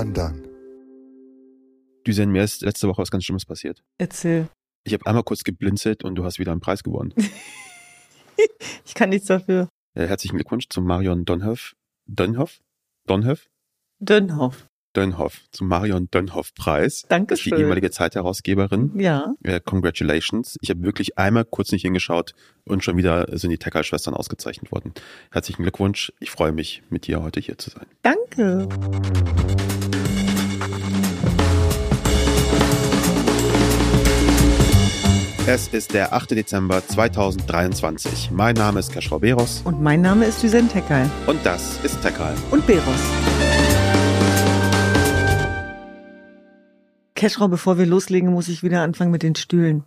undone. Düsen, mir ist letzte Woche was ganz Schlimmes passiert. Erzähl. Ich habe einmal kurz geblinzelt und du hast wieder einen Preis gewonnen. Ich kann nichts dafür. Äh, herzlichen Glückwunsch zum Marion Donhoff. Donhoff? Donhoff? Dönhoff. Dönhoff. Zum Marion Dönhoff Preis. Die Dankeschön. ehemalige Zeitherausgeberin. Ja. Äh, congratulations. Ich habe wirklich einmal kurz nicht hingeschaut und schon wieder sind die Tecker-Schwestern ausgezeichnet worden. Herzlichen Glückwunsch. Ich freue mich, mit dir heute hier zu sein. Danke. Es ist der 8. Dezember 2023. Mein Name ist Kaschrau Beros Und mein Name ist Düsen Tekal. und das ist Tekal. Und Beros. Keschrau, bevor wir loslegen, muss ich wieder anfangen mit den Stühlen.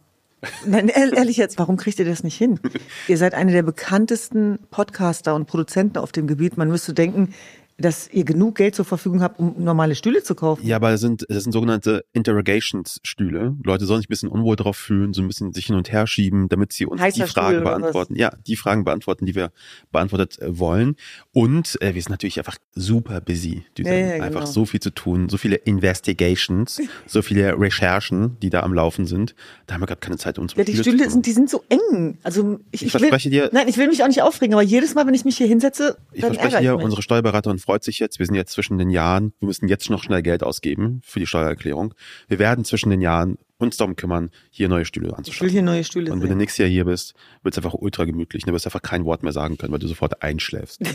Nein, ehr- ehrlich jetzt, warum kriegt ihr das nicht hin? Ihr seid eine der bekanntesten Podcaster und Produzenten auf dem Gebiet. Man müsste denken, dass ihr genug Geld zur Verfügung habt, um normale Stühle zu kaufen. Ja, aber das sind, das sind sogenannte Interrogationsstühle. Leute sollen sich ein bisschen unwohl drauf fühlen, so ein bisschen sich hin und her schieben, damit sie uns Heißer die Fragen Stuhl beantworten. Ja, die Fragen beantworten, die wir beantwortet äh, wollen. Und äh, wir sind natürlich einfach super busy. Die Ja, ja, einfach genau. so viel zu tun, so viele Investigations, so viele Recherchen, die da am Laufen sind. Da haben wir gerade keine Zeit, uns um Ja, die Stühle zu Stühle sind, die sind so eng. Also ich, Ich will, verspreche dir- Nein, ich will mich auch nicht aufregen, aber jedes Mal, wenn ich mich hier hinsetze, Ich verspreche dir, ich mich. unsere Steuerberaterin freut sich jetzt. Wir sind jetzt zwischen den Jahren. Wir müssen jetzt noch schnell Geld ausgeben für die Steuererklärung. Wir werden zwischen den Jahren uns darum kümmern, hier neue Stühle ich will hier neue Stühle Und wenn du sehen. nächstes Jahr hier bist, wird es einfach ultra gemütlich. Du wirst einfach kein Wort mehr sagen können, weil du sofort einschläfst.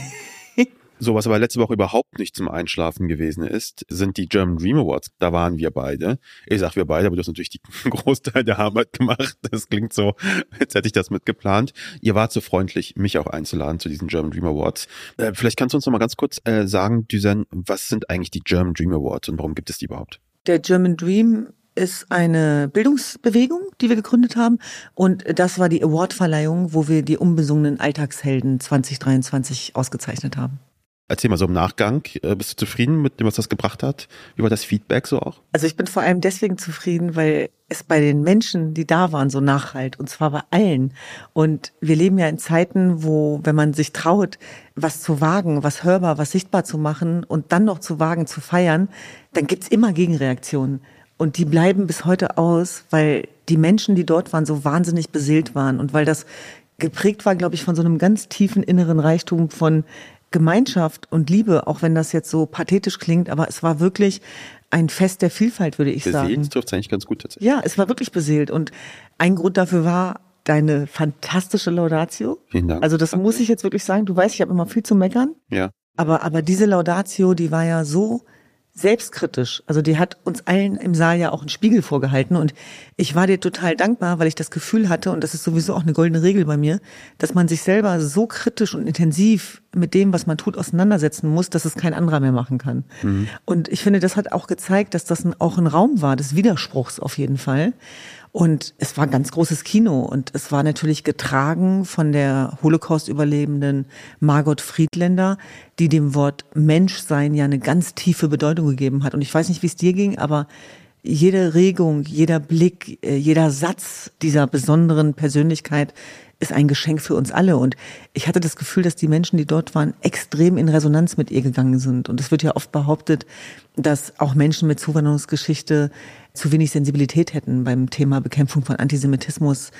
So, was aber letzte Woche überhaupt nicht zum Einschlafen gewesen ist, sind die German Dream Awards. Da waren wir beide. Ich sag wir beide, aber du hast natürlich den Großteil der Arbeit gemacht. Das klingt so, als hätte ich das mitgeplant. Ihr wart so freundlich, mich auch einzuladen zu diesen German Dream Awards. Äh, vielleicht kannst du uns noch mal ganz kurz äh, sagen, Düsen, was sind eigentlich die German Dream Awards und warum gibt es die überhaupt? Der German Dream ist eine Bildungsbewegung, die wir gegründet haben. Und das war die Awardverleihung, wo wir die unbesungenen Alltagshelden 2023 ausgezeichnet haben. Erzähl mal so im Nachgang. Äh, bist du zufrieden mit dem, was das gebracht hat? Wie war das Feedback so auch? Also ich bin vor allem deswegen zufrieden, weil es bei den Menschen, die da waren, so nachhalt. Und zwar bei allen. Und wir leben ja in Zeiten, wo, wenn man sich traut, was zu wagen, was hörbar, was sichtbar zu machen und dann noch zu wagen, zu feiern, dann gibt's immer Gegenreaktionen. Und die bleiben bis heute aus, weil die Menschen, die dort waren, so wahnsinnig beseelt waren. Und weil das geprägt war, glaube ich, von so einem ganz tiefen inneren Reichtum von Gemeinschaft und Liebe, auch wenn das jetzt so pathetisch klingt, aber es war wirklich ein Fest der Vielfalt, würde ich sagen. Beseelt trifft es eigentlich ganz gut tatsächlich. Ja, es war wirklich beseelt. Und ein Grund dafür war deine fantastische Laudatio. Vielen Dank. Also das muss ich jetzt wirklich sagen. Du weißt, ich habe immer viel zu meckern. Ja. Aber, aber diese Laudatio, die war ja so selbstkritisch. Also die hat uns allen im Saal ja auch einen Spiegel vorgehalten. Und ich war dir total dankbar, weil ich das Gefühl hatte, und das ist sowieso auch eine goldene Regel bei mir, dass man sich selber so kritisch und intensiv mit dem, was man tut, auseinandersetzen muss, dass es kein anderer mehr machen kann. Und ich finde, das hat auch gezeigt, dass das ein, auch ein Raum war des Widerspruchs auf jeden Fall. Und es war ein ganz großes Kino und es war natürlich getragen von der Holocaust-Überlebenden Margot Friedländer, die dem Wort Menschsein ja eine ganz tiefe Bedeutung gegeben hat. Und ich weiß nicht, wie es dir ging, aber jede Regung, jeder Blick, äh, jeder Satz dieser besonderen Persönlichkeit ist ein Geschenk für uns alle. Und ich hatte das Gefühl, dass die Menschen, die dort waren, extrem in Resonanz mit ihr gegangen sind. Und es wird ja oft behauptet, dass auch Menschen mit Zuwanderungsgeschichte zu wenig Sensibilität hätten beim Thema Bekämpfung von Antisemitismus.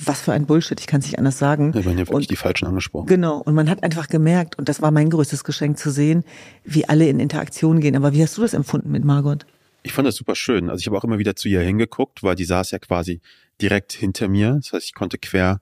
Was für ein Bullshit, ich kann es nicht anders sagen. Wir werden ja wirklich Und die Falschen angesprochen. Genau. Und man hat einfach gemerkt, und das war mein größtes Geschenk zu sehen, wie alle in Interaktion gehen. Aber wie hast du das empfunden mit Margot? Ich fand das super schön. Also ich habe auch immer wieder zu ihr hingeguckt, weil die saß ja quasi direkt hinter mir. Das heißt, ich konnte quer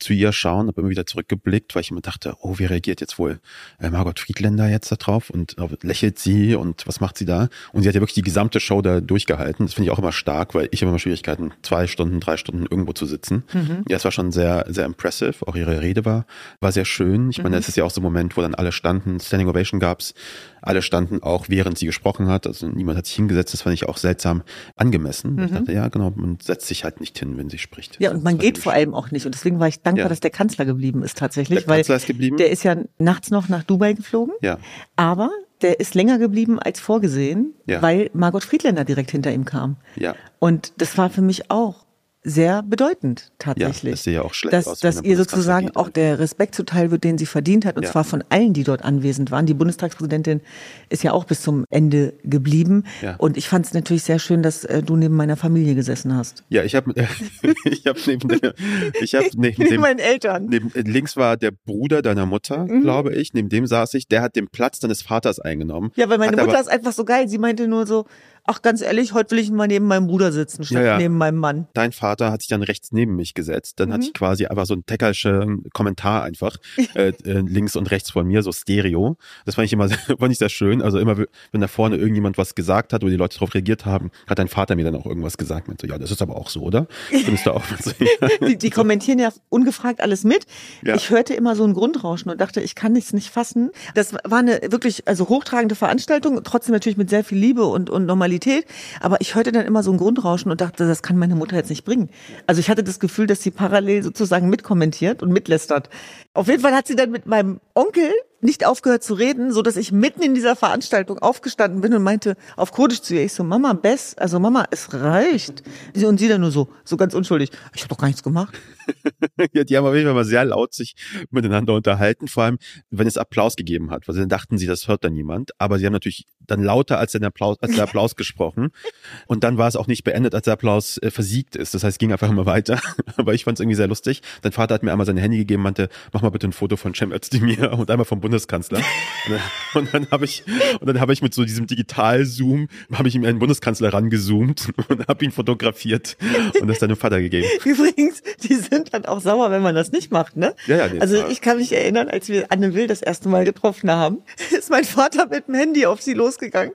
zu ihr schauen, habe immer wieder zurückgeblickt, weil ich immer dachte, oh, wie reagiert jetzt wohl äh, Margot Friedländer jetzt da drauf und äh, lächelt sie und was macht sie da? Und sie hat ja wirklich die gesamte Show da durchgehalten. Das finde ich auch immer stark, weil ich habe immer Schwierigkeiten, zwei Stunden, drei Stunden irgendwo zu sitzen. Ja, es war schon sehr, sehr impressive. Auch ihre Rede war, war sehr schön. Ich meine, es ist ja auch so ein Moment, wo dann alle standen, Standing Ovation gab's, alle standen auch, während sie gesprochen hat. Also niemand hat sich hingesetzt. Das fand ich auch seltsam angemessen. Ich dachte, ja, genau, man setzt sich halt nicht hin, wenn sie spricht. Ja, und man geht vor allem auch nicht. Und deswegen war ich dankbar, Ja. dass der Kanzler geblieben ist tatsächlich. Der weil Kanzler ist geblieben? Der ist ja nachts noch nach Dubai geflogen. Ja. Aber der ist länger geblieben als vorgesehen, Ja. weil Margot Friedländer direkt hinter ihm kam. Ja. Und das war für mich auch sehr bedeutend Ja, tatsächlich. das sehe ja auch schlecht dass, aus. dass ihr sozusagen auch der Respekt zuteil wird, den sie verdient hat, und Ja. zwar von allen, die dort anwesend waren. Die Bundestagspräsidentin ist ja auch bis zum Ende geblieben. Ja. Und ich fand es natürlich sehr schön, dass äh, du neben meiner Familie gesessen hast. Ja, ich habe ich hab neben, der, ich hab neben Neben meinen Eltern. Neben, äh, links war der Bruder deiner Mutter, Mhm. glaube ich. Neben dem saß ich. Der hat den Platz deines Vaters eingenommen. Ja, weil meine Hat Mutter aber, ist einfach so geil. Sie meinte nur so, ach ganz ehrlich, heute will ich mal neben meinem Bruder sitzen, statt Ja, ja. neben meinem Mann. Dein Vater hat sich dann rechts neben mich gesetzt. Dann Mhm. hatte ich quasi einfach so einen teckerschen Kommentar einfach äh, äh, links und rechts von mir, so Stereo. Das fand ich immer sehr, fand ich sehr schön. Also immer, wenn da vorne irgendjemand was gesagt hat oder die Leute darauf reagiert haben, hat dein Vater mir dann auch irgendwas gesagt. Meinte, so, ja, das ist aber auch so, oder? Findest du auch? So, ja. Die, die kommentieren ja ungefragt alles mit. Ich hörte immer so ein Grundrauschen und dachte, ich kann nichts nicht fassen. Das war eine wirklich also hochtragende Veranstaltung, trotzdem natürlich mit sehr viel Liebe und, und Normalität. Aber ich hörte dann immer so ein Grundrauschen und dachte, das kann meine Mutter jetzt nicht bringen. Also ich hatte das Gefühl, dass sie parallel sozusagen mitkommentiert und mitlästert. Auf jeden Fall hat sie dann mit meinem Onkel nicht aufgehört zu reden, so dass ich mitten in dieser Veranstaltung aufgestanden bin und meinte auf Kurdisch zu ihr, ich so, Mama, Bess, also Mama, es reicht. Und sie dann nur so, so ganz unschuldig, ich habe doch gar nichts gemacht. ja, die haben auf jeden Fall mal sehr laut sich miteinander unterhalten, vor allem, wenn es Applaus gegeben hat, weil dann dachten sie, das hört dann niemand, aber sie haben natürlich dann lauter als der Applaus, als der Applaus gesprochen und dann war es auch nicht beendet, als der Applaus äh, versiegt ist, das heißt, es ging einfach immer weiter, aber ich fand es irgendwie sehr lustig. Dein Vater hat mir einmal sein Handy gegeben, meinte, mach mal bitte ein Foto von Cem Özdemir und einmal vom Bundeskanzler und dann, habe ich und dann habe ich mit so diesem Digital-Zoom, habe ich ihm einen Bundeskanzler rangezoomt und habe ihn fotografiert und das deinem Vater gegeben. Übrigens, die sind dann auch sauer, wenn man das nicht macht, ne? Ja, ja, nee, also ich kann mich erinnern, als wir Anne Will das erste Mal getroffen haben, ist mein Vater mit dem Handy auf sie losgegangen,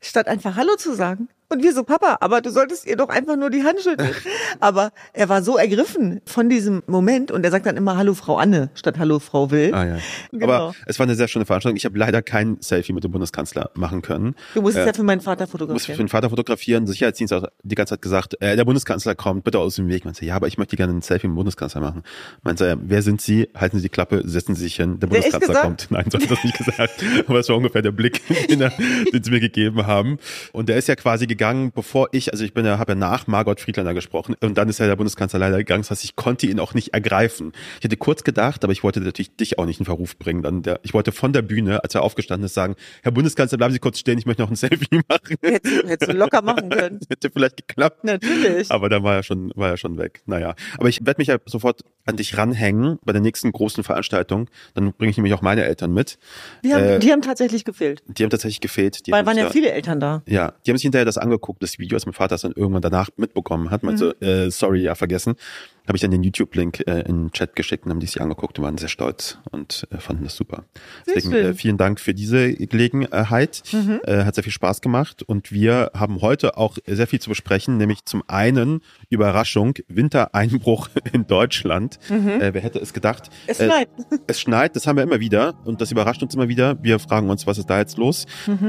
statt einfach Hallo zu sagen. Und wir so, Papa, aber du solltest ihr doch einfach nur die Hand schütteln. aber er war so ergriffen von diesem Moment und er sagt dann immer Hallo Frau Anne statt Hallo Frau Will. Ah ja. Genau. Aber es war eine sehr schöne Veranstaltung. Ich habe leider kein Selfie mit dem Bundeskanzler machen können. Du musstest Äh, ja für meinen Vater muss für fotografieren. den Vater fotografieren. Sicherheitsdienst hat die ganze Zeit gesagt, äh, der Bundeskanzler kommt, bitte aus dem Weg. Man sagt, ja, aber ich möchte gerne ein Selfie mit dem Bundeskanzler machen. Man sagt, wer sind Sie? Halten Sie die Klappe, setzen Sie sich hin, der Bundeskanzler kommt. Nein, so hat das nicht gesagt. Aber es war ungefähr der Blick, den, er, den sie mir gegeben haben. Und der ist ja quasi gegangen, bevor ich, also ich bin ja, habe ja nach Margot Friedländer gesprochen und dann ist ja der Bundeskanzler leider gegangen. Das heißt, ich konnte ihn auch nicht ergreifen. Ich hätte kurz gedacht, aber ich wollte natürlich dich auch nicht in Verruf bringen. Dann der, ich wollte von der Bühne, als er aufgestanden ist, sagen, Herr Bundeskanzler, bleiben Sie kurz stehen, ich möchte noch ein Selfie machen. Hättest, hättest du locker machen können. Hätte vielleicht geklappt. Natürlich. Aber dann war er schon, war er schon weg. Naja. Aber ich werde mich ja sofort an dich ranhängen bei der nächsten großen Veranstaltung. Dann bringe ich nämlich auch meine Eltern mit. Die haben, Äh, die haben tatsächlich gefehlt. Die haben tatsächlich gefehlt. Die Weil waren ja da- viele Eltern da. ja, die haben sich hinterher das angeguckt, das Video, was mein Vater dann irgendwann danach mitbekommen hat. Meinte, so, äh, sorry, ja, vergessen. Habe ich dann den YouTube-Link äh, in den Chat geschickt und haben die sich angeguckt und waren sehr stolz und äh, fanden das super. Sehr Deswegen äh, vielen Dank für diese Gelegenheit. Äh, hat sehr viel Spaß gemacht und wir haben heute auch sehr viel zu besprechen, nämlich zum einen Überraschung, Wintereinbruch in Deutschland. Äh, wer hätte es gedacht? Es Äh, schneit. es schneit, das haben wir immer wieder und das überrascht uns immer wieder. Wir fragen uns, was ist da jetzt los?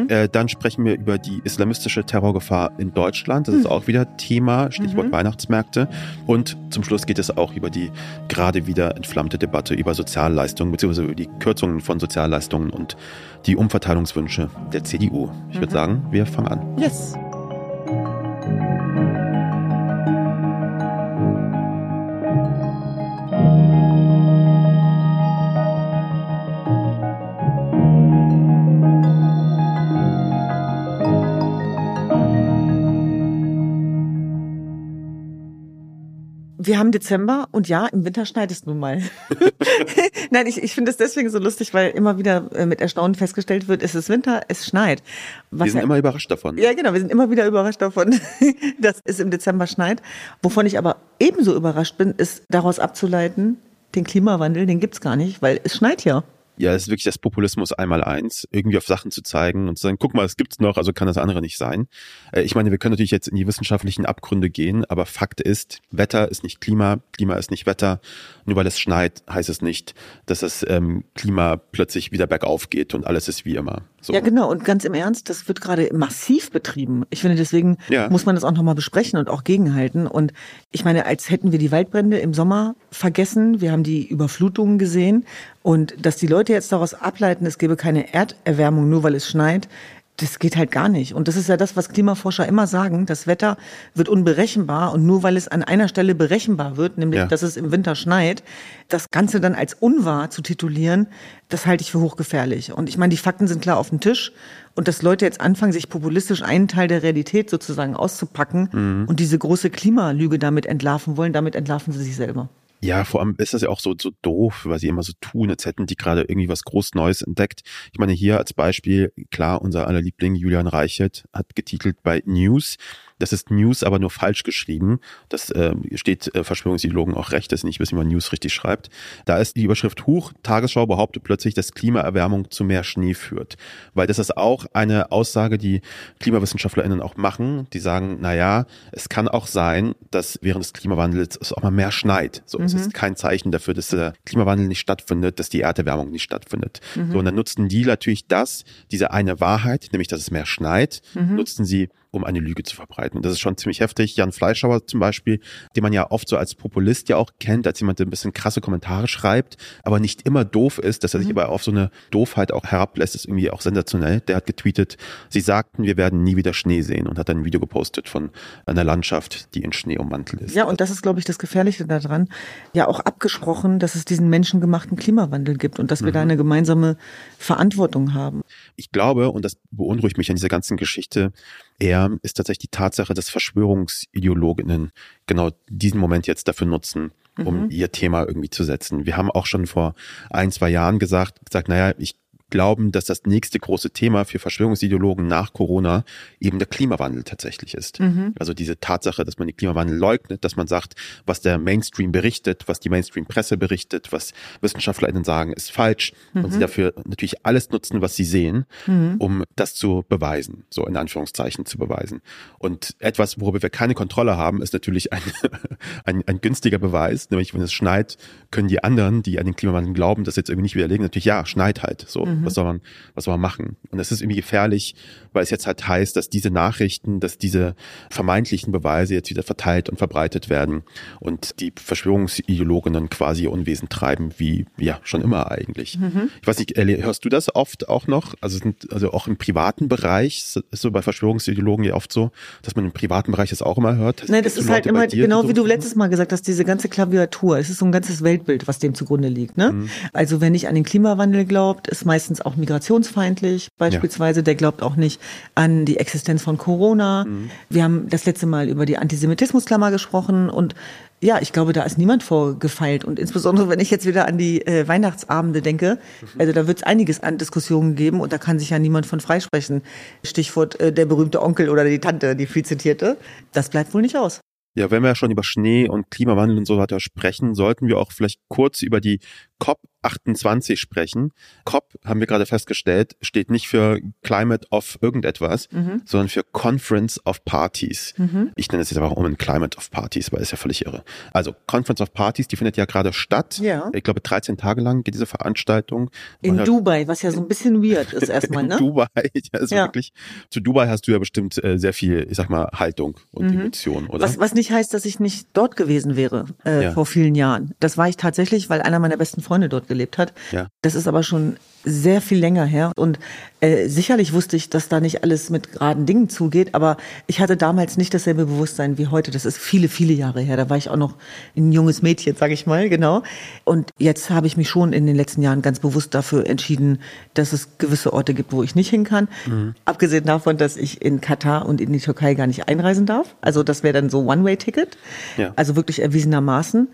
Äh, dann sprechen wir über die islamistische Terrorgefahr in Deutschland. Das ist auch wieder Thema, Stichwort Weihnachtsmärkte. Und zum Schluss geht es auch über die gerade wieder entflammte Debatte über Sozialleistungen beziehungsweise über die Kürzungen von Sozialleistungen und die Umverteilungswünsche der CDU. Ich würde sagen, wir fangen an. Yes. Wir haben Dezember und ja, im Winter schneit es nun mal. Nein, ich, ich finde es deswegen so lustig, weil immer wieder äh, mit Erstaunen festgestellt wird, es ist Winter, es schneit. Was Wir sind ja- immer überrascht davon. ja, genau. Wir sind immer wieder überrascht davon, dass es im Dezember schneit. Wovon ich aber ebenso überrascht bin, ist daraus abzuleiten, den Klimawandel, den gibt's gar nicht, weil es schneit ja. Ja, es ist wirklich das Populismus einmal eins, irgendwie auf Sachen zu zeigen und zu sagen, guck mal, es gibt's noch, also kann das andere nicht sein. Äh, Ich meine, wir können natürlich jetzt in die wissenschaftlichen Abgründe gehen, aber Fakt ist, Wetter ist nicht Klima, Klima ist nicht Wetter. Nur weil es schneit, heißt es nicht, dass das ähm, Klima plötzlich wieder bergauf geht und alles ist wie immer. So. Ja, genau. Und ganz im Ernst, das wird gerade massiv betrieben. Ich finde, deswegen Ja. muss man das auch nochmal besprechen und auch gegenhalten. Und ich meine, als hätten wir die Waldbrände im Sommer vergessen. Wir haben die Überflutungen gesehen. Und dass die Leute jetzt daraus ableiten, es gäbe keine Erderwärmung, nur weil es schneit, das geht halt gar nicht. Und das ist ja das, was Klimaforscher immer sagen. Das Wetter wird unberechenbar und nur weil es an einer Stelle berechenbar wird, nämlich ja. dass es im Winter schneit, das Ganze dann als unwahr zu titulieren, das halte ich für hochgefährlich. Und ich meine, die Fakten sind klar auf dem Tisch. Und dass Leute jetzt anfangen, sich populistisch einen Teil der Realität sozusagen auszupacken mhm. und diese große Klimalüge damit entlarven wollen, damit entlarven sie sich selber. Ja, vor allem ist das ja auch so, so doof, weil sie immer so tun, als hätten die gerade irgendwie was groß Neues entdeckt. Ich meine, hier als Beispiel, klar, unser aller Liebling Julian Reichert hat getitelt bei News, das ist News, aber nur falsch geschrieben. Das äh, steht äh, Verschwörungsideologen auch recht, dass sie nicht wissen, wie man News richtig schreibt. Da ist die Überschrift Huch, Tagesschau behauptet plötzlich, dass Klimaerwärmung zu mehr Schnee führt. Weil das ist auch eine Aussage, die KlimawissenschaftlerInnen auch machen. Die sagen, na ja, es kann auch sein, dass während des Klimawandels es auch mal mehr schneit. So, mhm. es ist kein Zeichen dafür, dass der Klimawandel nicht stattfindet, dass die Erderwärmung nicht stattfindet. Mhm. So, und dann nutzen die natürlich das, diese eine Wahrheit, nämlich, dass es mehr schneit, mhm. nutzen sie, um eine Lüge zu verbreiten. Und das ist schon ziemlich heftig. Jan Fleischhauer zum Beispiel, den man ja oft so als Populist ja auch kennt, als jemand, der ein bisschen krasse Kommentare schreibt, aber nicht immer doof ist, dass er sich mhm. aber auf so eine Doofheit auch herablässt, ist irgendwie auch sensationell. Der hat getweetet, sie sagten, wir werden nie wieder Schnee sehen und hat dann ein Video gepostet von einer Landschaft, die in Schnee ummantelt ist. Ja, und das ist, glaube ich, das Gefährliche daran. Ja, auch abgesprochen, dass es diesen menschengemachten Klimawandel gibt und dass wir mhm. da eine gemeinsame Verantwortung haben. Ich glaube, und das beunruhigt mich an dieser ganzen Geschichte, eher ist tatsächlich die Tatsache, dass Verschwörungsideologinnen genau diesen Moment jetzt dafür nutzen, um mhm. ihr Thema irgendwie zu setzen. Wir haben auch schon vor ein, zwei Jahren gesagt, gesagt, naja, ich glauben, dass das nächste große Thema für Verschwörungsideologen nach Corona eben der Klimawandel tatsächlich ist. Mhm. Also diese Tatsache, dass man den Klimawandel leugnet, dass man sagt, was der Mainstream berichtet, was die Mainstream-Presse berichtet, was WissenschaftlerInnen sagen, ist falsch mhm. und sie dafür natürlich alles nutzen, was sie sehen, mhm. um das zu beweisen, so in Anführungszeichen zu beweisen. Und etwas, worüber wir keine Kontrolle haben, ist natürlich ein, ein, ein günstiger Beweis, nämlich wenn es schneit, können die anderen, die an den Klimawandel glauben, das jetzt irgendwie nicht widerlegen, natürlich ja, schneit halt so. Mhm. Was soll man, was soll man machen? Und es ist irgendwie gefährlich, weil es jetzt halt heißt, dass diese Nachrichten, dass diese vermeintlichen Beweise jetzt wieder verteilt und verbreitet werden und die Verschwörungsideologinnen quasi Unwesen treiben, wie ja schon immer eigentlich. Mhm. Ich weiß nicht, Ellie, hörst du das oft auch noch? Also, sind, also auch im privaten Bereich ist so bei Verschwörungsideologen ja oft so, dass man im privaten Bereich das auch immer hört. Nein, das ist halt immer genau so wie du letztes Mal gesagt hast, diese ganze Klaviatur. Es ist so ein ganzes Weltbild, was dem zugrunde liegt. Ne? Mhm. Also wer nicht an den Klimawandel glaubt, ist meist meistens auch migrationsfeindlich beispielsweise. Ja. Der glaubt auch nicht an die Existenz von Corona. Mhm. Wir haben das letzte Mal über die Antisemitismusklammer gesprochen und ja, ich glaube, da ist niemand vorgefeilt. Und insbesondere, wenn ich jetzt wieder an die äh, Weihnachtsabende denke, mhm. also da wird es einiges an Diskussionen geben und da kann sich ja niemand von freisprechen. Stichwort äh, der berühmte Onkel oder die Tante, die viel zitierte. Das bleibt wohl nicht aus. Ja, wenn wir ja schon über Schnee und Klimawandel und so weiter sprechen, sollten wir auch vielleicht kurz über die COP 28 sprechen. COP, haben wir gerade festgestellt, steht nicht für Climate of irgendetwas, mhm. sondern für Conference of Parties. Mhm. Ich nenne es jetzt aber auch um ein Climate of Parties, weil es ja völlig irre. Also Conference of Parties, die findet ja gerade statt. Ja. Ich glaube, 13 Tage lang geht diese Veranstaltung. In Man Dubai, was ja so ein bisschen weird ist erstmal, ne? In Dubai, ja, ist ja. wirklich. Zu Dubai hast du ja bestimmt äh, sehr viel, ich sag mal, Haltung und mhm. Emotion, oder? Was, was nicht heißt, dass ich nicht dort gewesen wäre äh, ja. vor vielen Jahren. Das war ich tatsächlich, weil einer meiner besten Freunde dort gelebt hat. Ja. Das ist aber schon sehr viel länger her. Und äh, sicherlich wusste ich, dass da nicht alles mit geraden Dingen zugeht, aber ich hatte damals nicht dasselbe Bewusstsein wie heute. Das ist viele, viele Jahre her. Da war ich auch noch ein junges Mädchen, sage ich mal, genau. Und jetzt habe ich mich schon in den letzten Jahren ganz bewusst dafür entschieden, dass es gewisse Orte gibt, wo ich nicht hin kann. Mhm. Abgesehen davon, dass ich in Katar und in die Türkei gar nicht einreisen darf. Also das wäre dann so One-Way-Ticket. Ja. Also wirklich erwiesenermaßen.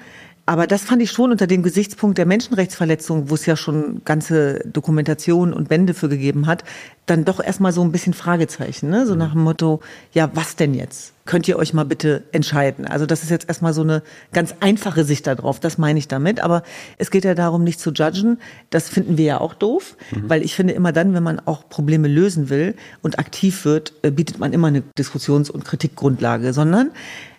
Aber das fand ich schon unter dem Gesichtspunkt der Menschenrechtsverletzung, wo es ja schon ganze Dokumentationen und Bände für gegeben hat, dann doch erstmal so ein bisschen Fragezeichen, ne? so nach dem Motto, ja, was denn jetzt? Könnt ihr euch mal bitte entscheiden? Also das ist jetzt erstmal so eine ganz einfache Sicht darauf, das meine ich damit. Aber es geht ja darum, nicht zu judgen. Das finden wir ja auch doof, mhm. weil ich finde immer dann, wenn man auch Probleme lösen will und aktiv wird, äh, bietet man immer eine Diskussions- und Kritikgrundlage, sondern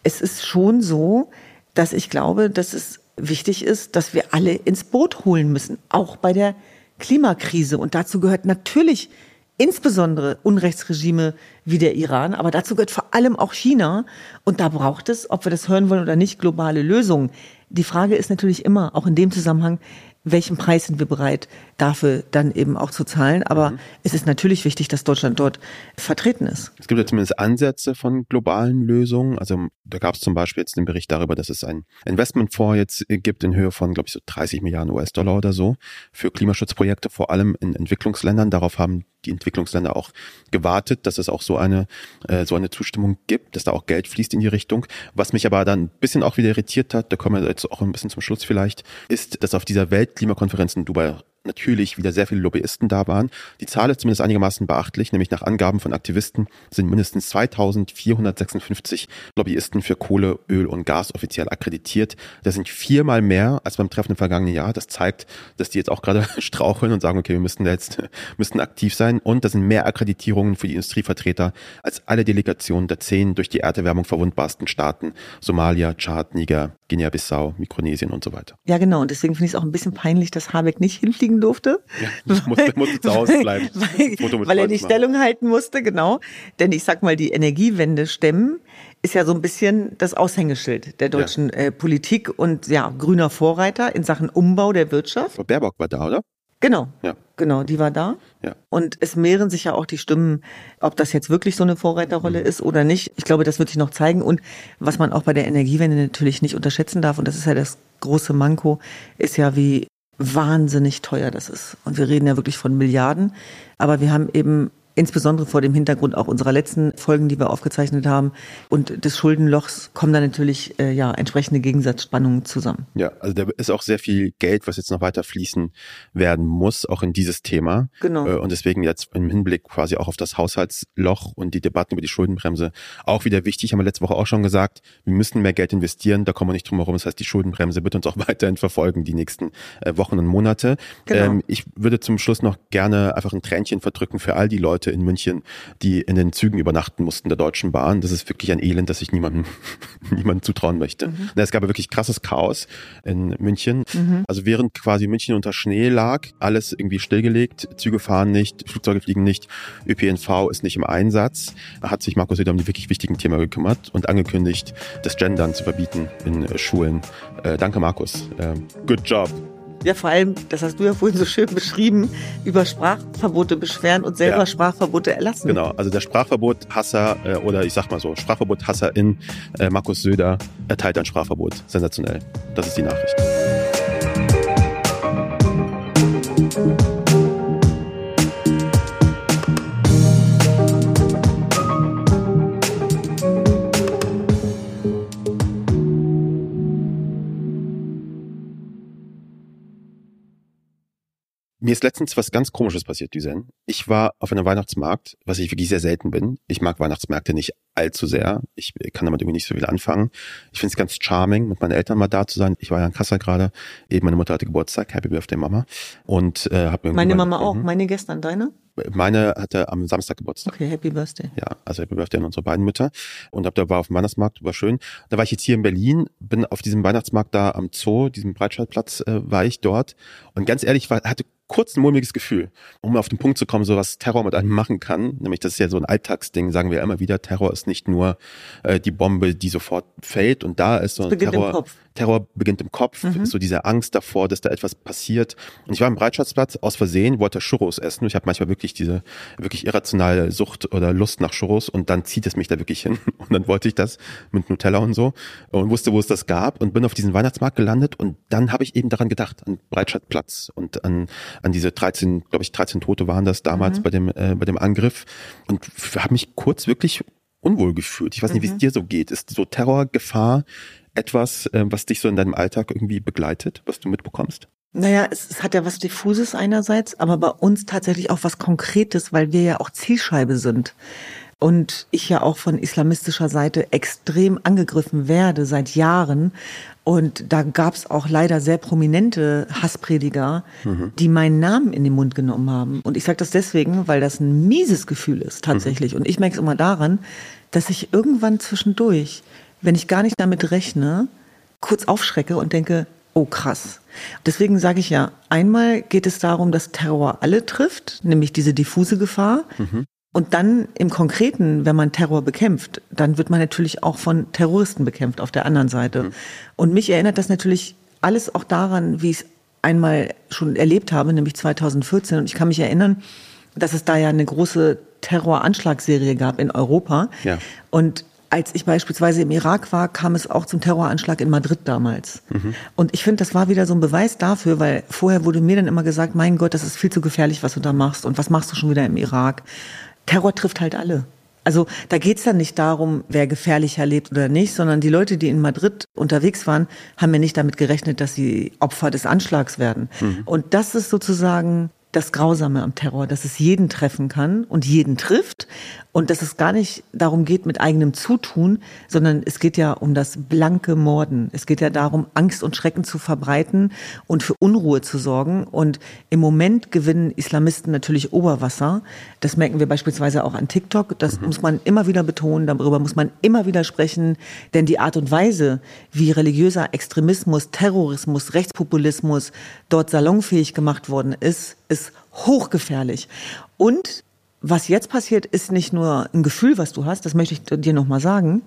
es ist schon so, dass ich glaube, dass es wichtig ist, dass wir alle ins Boot holen müssen, auch bei der Klimakrise. Und dazu gehört natürlich insbesondere Unrechtsregime wie der Iran, aber dazu gehört vor allem auch China. Und da braucht es, ob wir das hören wollen oder nicht, globale Lösungen. Die Frage ist natürlich immer, auch in dem Zusammenhang, welchen Preis sind wir bereit, dafür dann eben auch zu zahlen. Aber mhm. es ist natürlich wichtig, dass Deutschland dort vertreten ist. Es gibt ja zumindest Ansätze von globalen Lösungen. Also da gab es zum Beispiel jetzt den Bericht darüber, dass es ein Investmentfonds jetzt gibt in Höhe von, glaube ich, so 30 Milliarden US-Dollar oder so für Klimaschutzprojekte, vor allem in Entwicklungsländern. Darauf haben die Entwicklungsländer auch gewartet, dass es auch so eine, äh, so eine Zustimmung gibt, dass da auch Geld fließt in die Richtung. Was mich aber dann ein bisschen auch wieder irritiert hat, da kommen wir jetzt auch ein bisschen zum Schluss vielleicht, ist, dass auf dieser Weltklimakonferenz in Dubai natürlich wieder sehr viele Lobbyisten da waren. Die Zahl ist zumindest einigermaßen beachtlich, nämlich nach Angaben von Aktivisten sind mindestens 2456 Lobbyisten für Kohle, Öl und Gas offiziell akkreditiert. Das sind viermal mehr als beim Treffen im vergangenen Jahr. Das zeigt, dass die jetzt auch gerade straucheln und sagen, okay, wir müssen jetzt müssen aktiv sein. Und das sind mehr Akkreditierungen für die Industrievertreter als alle Delegationen der zehn durch die Erderwärmung verwundbarsten Staaten Somalia, Tschad, Niger, Guinea-Bissau, Mikronesien und so weiter. Ja, genau. Und deswegen finde ich es auch ein bisschen peinlich, dass Habeck nicht hinfliegen durfte. Ja, ich musste, musste zu Hause bleiben. weil, weil er die machen. Stellung halten musste, genau. Denn ich sag mal, die Energiewende stemmen ist ja so ein bisschen das Aushängeschild der deutschen ja. äh, Politik und ja, grüner Vorreiter in Sachen Umbau der Wirtschaft. Frau Baerbock war da, oder? Genau. Ja. Genau, die war da. Ja. Und es mehren sich ja auch die Stimmen, ob das jetzt wirklich so eine Vorreiterrolle mhm. ist oder nicht. Ich glaube, das wird sich noch zeigen. Und was man auch bei der Energiewende natürlich nicht unterschätzen darf, und das ist ja das große Manko, ist ja, wie wahnsinnig teuer das ist. Und wir reden ja wirklich von Milliarden. Aber wir haben eben insbesondere vor dem Hintergrund auch unserer letzten Folgen, die wir aufgezeichnet haben, und des Schuldenlochs kommen da natürlich äh, ja entsprechende Gegensatzspannungen zusammen. Ja, also da ist auch sehr viel Geld, was jetzt noch weiter fließen werden muss, auch in dieses Thema. Genau. Äh, und deswegen jetzt im Hinblick quasi auch auf das Haushaltsloch und die Debatten über die Schuldenbremse auch wieder wichtig. Haben wir letzte Woche auch schon gesagt, wir müssen mehr Geld investieren, da kommen wir nicht drum herum. Das heißt, die Schuldenbremse wird uns auch weiterhin verfolgen, die nächsten äh, Wochen und Monate. Genau. Ähm, ich würde zum Schluss noch gerne einfach ein Tränchen verdrücken für all die Leute, Leute in München, die in den Zügen übernachten mussten der Deutschen Bahn. Das ist wirklich ein Elend, das ich niemandem, niemandem zutrauen möchte. Mhm. Es gab wirklich krasses Chaos in München. Mhm. Also während quasi München unter Schnee lag, alles irgendwie stillgelegt, Züge fahren nicht, Flugzeuge fliegen nicht, ÖPNV ist nicht im Einsatz, hat sich Markus wieder um die wirklich wichtigen Themen gekümmert und angekündigt, das Gendern zu verbieten in Schulen. Äh, danke, Markus. Äh, good job. Ja, vor allem, das hast du ja vorhin so schön beschrieben, über Sprachverbote beschweren und selber ja. Sprachverbote erlassen. Genau, also der Sprachverbot-Hasser äh, oder ich sag mal so, Sprachverbot-Hasser in äh, Markus Söder erteilt ein Sprachverbot. Sensationell. Das ist die Nachricht. Mir ist letztens was ganz Komisches passiert, Düsen. Ich war auf einem Weihnachtsmarkt, was ich wirklich sehr selten bin. Ich mag Weihnachtsmärkte nicht allzu sehr. Ich kann damit irgendwie nicht so viel anfangen. Ich finde es ganz charming, mit meinen Eltern mal da zu sein. Ich war ja in Kassel gerade. Eben meine Mutter hatte Geburtstag. Happy Birthday, Mama. Und äh, habe mir meine Mama auch. Meine gestern, deine? Meine hatte am Samstag Geburtstag. Okay, Happy Birthday. Ja, also Happy Birthday an unsere beiden Mütter. Und ab da war auf dem Weihnachtsmarkt, war schön. Da war ich jetzt hier in Berlin, bin auf diesem Weihnachtsmarkt da am Zoo, diesem Breitscheidplatz, äh, war ich dort. Und ganz ehrlich, war, hatte kurz ein mulmiges Gefühl, um auf den Punkt zu kommen, so was Terror mit einem machen kann. Nämlich, das ist ja so ein Alltagsding, sagen wir immer wieder. Terror ist nicht nur äh, die Bombe, die sofort fällt und da ist, sondern Terror, Terror beginnt im Kopf, mhm. so diese Angst davor, dass da etwas passiert. Und ich war im Breitschatzplatz aus Versehen, wollte Churros essen. Ich habe manchmal wirklich diese wirklich irrationale Sucht oder Lust nach Churros und dann zieht es mich da wirklich hin. Und dann wollte ich das mit Nutella und so und wusste, wo es das gab und bin auf diesen Weihnachtsmarkt gelandet und dann habe ich eben daran gedacht, an Breitschatzplatz und an, an diese 13, glaube ich, 13 Tote waren das damals mhm. bei dem äh, bei dem Angriff und habe mich kurz wirklich unwohl gefühlt. Ich weiß nicht, wie es mhm. dir so geht. Ist so Terrorgefahr etwas, äh, was dich so in deinem Alltag irgendwie begleitet, was du mitbekommst? Naja, es, es hat ja was Diffuses einerseits, aber bei uns tatsächlich auch was Konkretes, weil wir ja auch Zielscheibe sind. Und ich ja auch von islamistischer Seite extrem angegriffen werde seit Jahren. Und da gab es auch leider sehr prominente Hassprediger, mhm. die meinen Namen in den Mund genommen haben. Und ich sage das deswegen, weil das ein mieses Gefühl ist tatsächlich. Mhm. Und ich merke es immer daran, dass ich irgendwann zwischendurch wenn ich gar nicht damit rechne, kurz aufschrecke und denke, oh krass. Deswegen sage ich ja, einmal geht es darum, dass Terror alle trifft, nämlich diese diffuse Gefahr. Mhm. Und dann im Konkreten, wenn man Terror bekämpft, dann wird man natürlich auch von Terroristen bekämpft auf der anderen Seite. Mhm. Und mich erinnert das natürlich alles auch daran, wie ich es einmal schon erlebt habe, nämlich 2014. Und ich kann mich erinnern, dass es da ja eine große Terroranschlagsserie gab in Europa. Ja. Und als ich beispielsweise im Irak war, kam es auch zum Terroranschlag in Madrid damals. Mhm. Und ich finde, das war wieder so ein Beweis dafür, weil vorher wurde mir dann immer gesagt, mein Gott, das ist viel zu gefährlich, was du da machst. Und was machst du schon wieder im Irak? Terror trifft halt alle. Also da geht's dann nicht darum, wer gefährlicher lebt oder nicht, sondern die Leute, die in Madrid unterwegs waren, haben ja nicht damit gerechnet, dass sie Opfer des Anschlags werden. Mhm. Und das ist sozusagen das Grausame am Terror, dass es jeden treffen kann und jeden trifft und dass es gar nicht darum geht mit eigenem Zutun, sondern es geht ja um das blanke Morden. Es geht ja darum, Angst und Schrecken zu verbreiten und für Unruhe zu sorgen. Und im Moment gewinnen Islamisten natürlich Oberwasser. Das merken wir beispielsweise auch an TikTok. Das mhm. muss man immer wieder betonen, darüber muss man immer wieder sprechen, denn die Art und Weise, wie religiöser Extremismus, Terrorismus, Rechtspopulismus dort salonfähig gemacht worden ist, ist hochgefährlich. Und was jetzt passiert, ist nicht nur ein Gefühl, was du hast, das möchte ich dir nochmal sagen,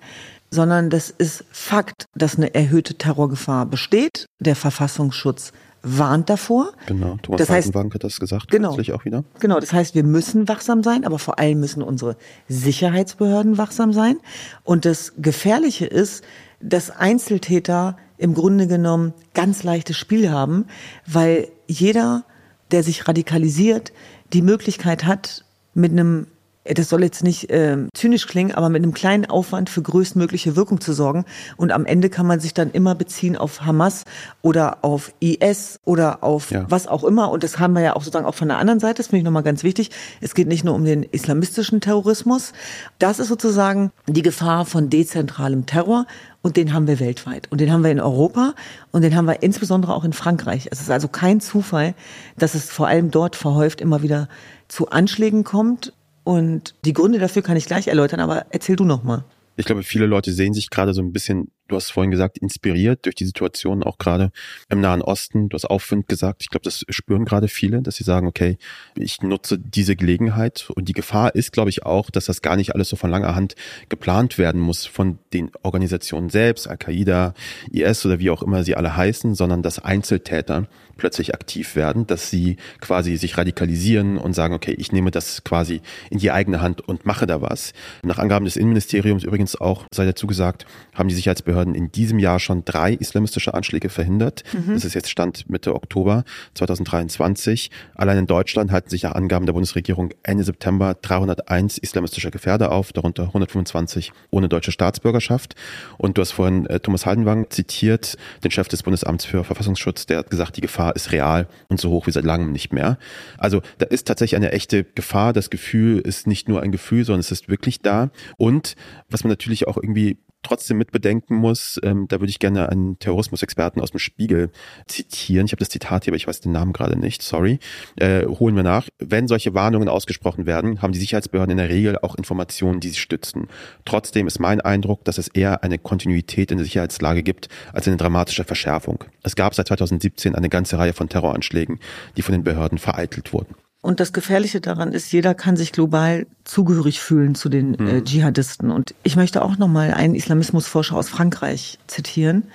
sondern das ist Fakt, dass eine erhöhte Terrorgefahr besteht. Der Verfassungsschutz warnt davor. Genau, Thomas das heißt, hat das gesagt, genau, auch wieder. Genau, das heißt, wir müssen wachsam sein, aber vor allem müssen unsere Sicherheitsbehörden wachsam sein. Und das Gefährliche ist, dass Einzeltäter im Grunde genommen ganz leichtes Spiel haben, weil jeder, der sich radikalisiert, die Möglichkeit hat, mit einem das soll jetzt nicht äh, zynisch klingen, aber mit einem kleinen Aufwand für größtmögliche Wirkung zu sorgen. Und am Ende kann man sich dann immer beziehen auf Hamas oder auf IS oder auf ja. was auch immer. Und das haben wir ja auch sozusagen auch von der anderen Seite. Das finde ich nochmal ganz wichtig. Es geht nicht nur um den islamistischen Terrorismus. Das ist sozusagen die Gefahr von dezentralem Terror. Und den haben wir weltweit. Und den haben wir in Europa und den haben wir insbesondere auch in Frankreich. Es ist also kein Zufall, dass es vor allem dort verhäuft immer wieder zu Anschlägen kommt. Und die Gründe dafür kann ich gleich erläutern, aber erzähl du noch mal. Ich glaube, viele Leute sehen sich gerade so ein bisschen du hast vorhin gesagt, inspiriert durch die Situation auch gerade im Nahen Osten. Du hast Aufwind gesagt. Ich glaube, das spüren gerade viele, dass sie sagen, okay, ich nutze diese Gelegenheit. Und die Gefahr ist, glaube ich, auch, dass das gar nicht alles so von langer Hand geplant werden muss von den Organisationen selbst, Al-Qaida, IS oder wie auch immer sie alle heißen, sondern dass Einzeltäter plötzlich aktiv werden, dass sie quasi sich radikalisieren und sagen, okay, ich nehme das quasi in die eigene Hand und mache da was. Nach Angaben des Innenministeriums übrigens auch, sei dazu gesagt, haben die Sicherheitsbehörden Sicherheitsbehörden in diesem Jahr schon drei islamistische Anschläge verhindert. Mhm. Das ist jetzt Stand Mitte Oktober 2023. Allein in Deutschland halten sich ja Angaben der Bundesregierung Ende September 301 islamistische Gefährder auf, darunter 125 ohne deutsche Staatsbürgerschaft. Und du hast vorhin äh, Thomas Haldenwang zitiert, den Chef des Bundesamts für Verfassungsschutz, der hat gesagt, die Gefahr ist real und so hoch wie seit langem nicht mehr. Also da ist tatsächlich eine echte Gefahr. Das Gefühl ist nicht nur ein Gefühl, sondern es ist wirklich da. Und was man natürlich auch irgendwie trotzdem mit bedenken muss, ähm, da würde ich gerne einen Terrorismusexperten aus dem Spiegel zitieren. Ich habe das Zitat hier, aber ich weiß den Namen gerade nicht, sorry. Äh, holen wir nach. Wenn solche Warnungen ausgesprochen werden, haben die Sicherheitsbehörden in der Regel auch Informationen, die sie stützen. Trotzdem ist mein Eindruck, dass es eher eine Kontinuität in der Sicherheitslage gibt, als eine dramatische Verschärfung. Es gab seit 2017 eine ganze Reihe von Terroranschlägen, die von den Behörden vereitelt wurden. Und das Gefährliche daran ist, jeder kann sich global zugehörig fühlen zu den mhm. äh, Dschihadisten. Und ich möchte auch nochmal einen Islamismusforscher aus Frankreich zitieren.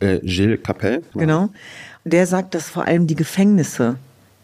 Äh, Gilles Capel. Genau. Der sagt, dass vor allem die Gefängnisse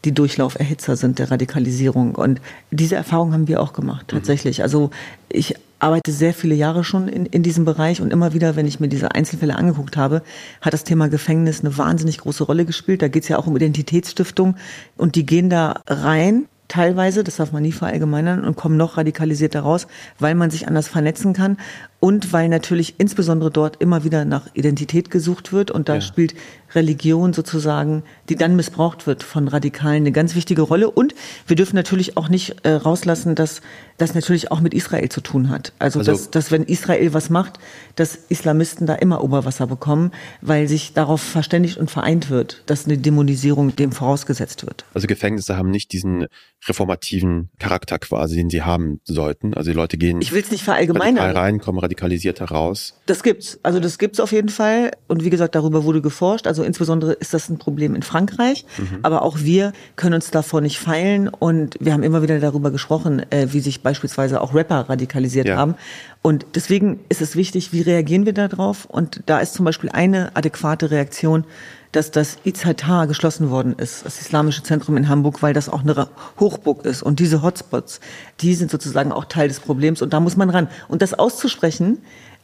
die Durchlauferhitzer sind der Radikalisierung. Und diese Erfahrung haben wir auch gemacht, mhm. tatsächlich. Also ich arbeite sehr viele Jahre schon in, in diesem Bereich und immer wieder, wenn ich mir diese Einzelfälle angeguckt habe, hat das Thema Gefängnis eine wahnsinnig große Rolle gespielt. Da geht es ja auch um Identitätsstiftung und die gehen da rein teilweise, das darf man nie verallgemeinern, und kommen noch radikalisierter raus, weil man sich anders vernetzen kann und weil natürlich insbesondere dort immer wieder nach Identität gesucht wird und da ja. spielt Religion sozusagen, die dann missbraucht wird von Radikalen, eine ganz wichtige Rolle. Und wir dürfen natürlich auch nicht äh, rauslassen, dass das natürlich auch mit Israel zu tun hat. Also, also dass, dass wenn Israel was macht, dass Islamisten da immer Oberwasser bekommen, weil sich darauf verständigt und vereint wird, dass eine Dämonisierung dem vorausgesetzt wird. Also Gefängnisse haben nicht diesen reformativen Charakter quasi, den sie haben sollten. Also die Leute gehen ich will's nicht verallgemeinern. rein, kommen radikalisiert heraus. Das gibt's. Also das gibt's auf jeden Fall. Und wie gesagt, darüber wurde geforscht. Also insbesondere ist das ein Problem in Frankreich. Mhm. Aber auch wir können uns davor nicht feilen. Und wir haben immer wieder darüber gesprochen, äh, wie sich beispielsweise auch Rapper radikalisiert ja. haben. Und deswegen ist es wichtig, wie reagieren wir darauf? Und da ist zum Beispiel eine adäquate Reaktion, dass das IZH geschlossen worden ist, das Islamische Zentrum in Hamburg, weil das auch eine Hochburg ist. Und diese Hotspots, die sind sozusagen auch Teil des Problems und da muss man ran. Und das auszusprechen,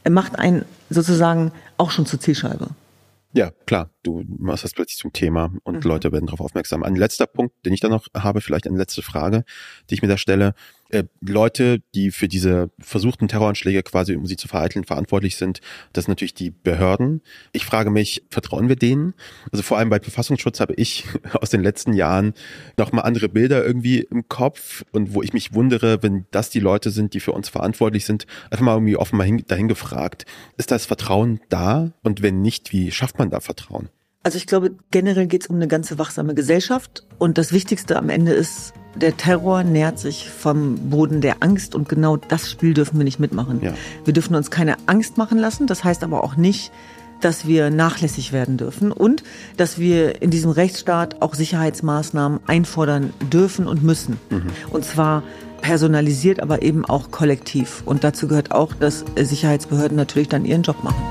macht einen sozusagen auch schon zur Zielscheibe. Ja, klar, du machst das plötzlich zum Thema und mhm. Leute werden darauf aufmerksam. Ein letzter Punkt, den ich da noch habe, vielleicht eine letzte Frage, die ich mir da stelle. Äh, Leute, die für diese versuchten Terroranschläge quasi, um sie zu vereiteln, verantwortlich sind, das sind natürlich die Behörden. Ich frage mich, vertrauen wir denen? Also vor allem bei Verfassungsschutz habe ich aus den letzten Jahren nochmal andere Bilder irgendwie im Kopf und wo ich mich wundere, wenn das die Leute sind, die für uns verantwortlich sind, einfach mal irgendwie offen mal hin, dahin gefragt. Ist das Vertrauen da? Und wenn nicht, wie schafft man da Vertrauen? Also ich glaube, generell geht es um eine ganze wachsame Gesellschaft und das Wichtigste am Ende ist, der Terror nährt sich vom Boden der Angst und genau das Spiel dürfen wir nicht mitmachen. Ja. Wir dürfen uns keine Angst machen lassen. Das heißt aber auch nicht, dass wir nachlässig werden dürfen und dass wir in diesem Rechtsstaat auch Sicherheitsmaßnahmen einfordern dürfen und müssen. Mhm. Und zwar personalisiert, aber eben auch kollektiv. Und dazu gehört auch, dass Sicherheitsbehörden natürlich dann ihren Job machen.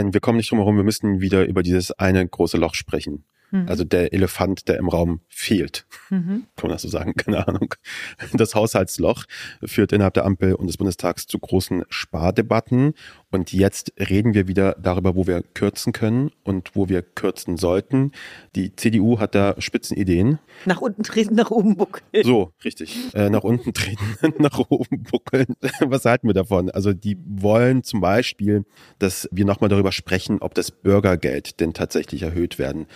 Düsen, wir kommen nicht drum herum, wir müssen wieder über dieses eine große Loch sprechen. Mhm. Also der Elefant, der im Raum fehlt. Mhm. Kann man das so sagen? Keine Ahnung. Das Haushaltsloch führt innerhalb der Ampel und des Bundestags zu großen Spardebatten. Und jetzt reden wir wieder darüber, wo wir kürzen können und wo wir kürzen sollten. Die CDU hat da Spitzenideen. Nach unten treten, nach oben buckeln. So, richtig. Äh, nach unten treten, nach oben buckeln. Was halten wir davon? Also die wollen zum Beispiel, dass wir nochmal darüber sprechen, ob das Bürgergeld denn tatsächlich erhöht werden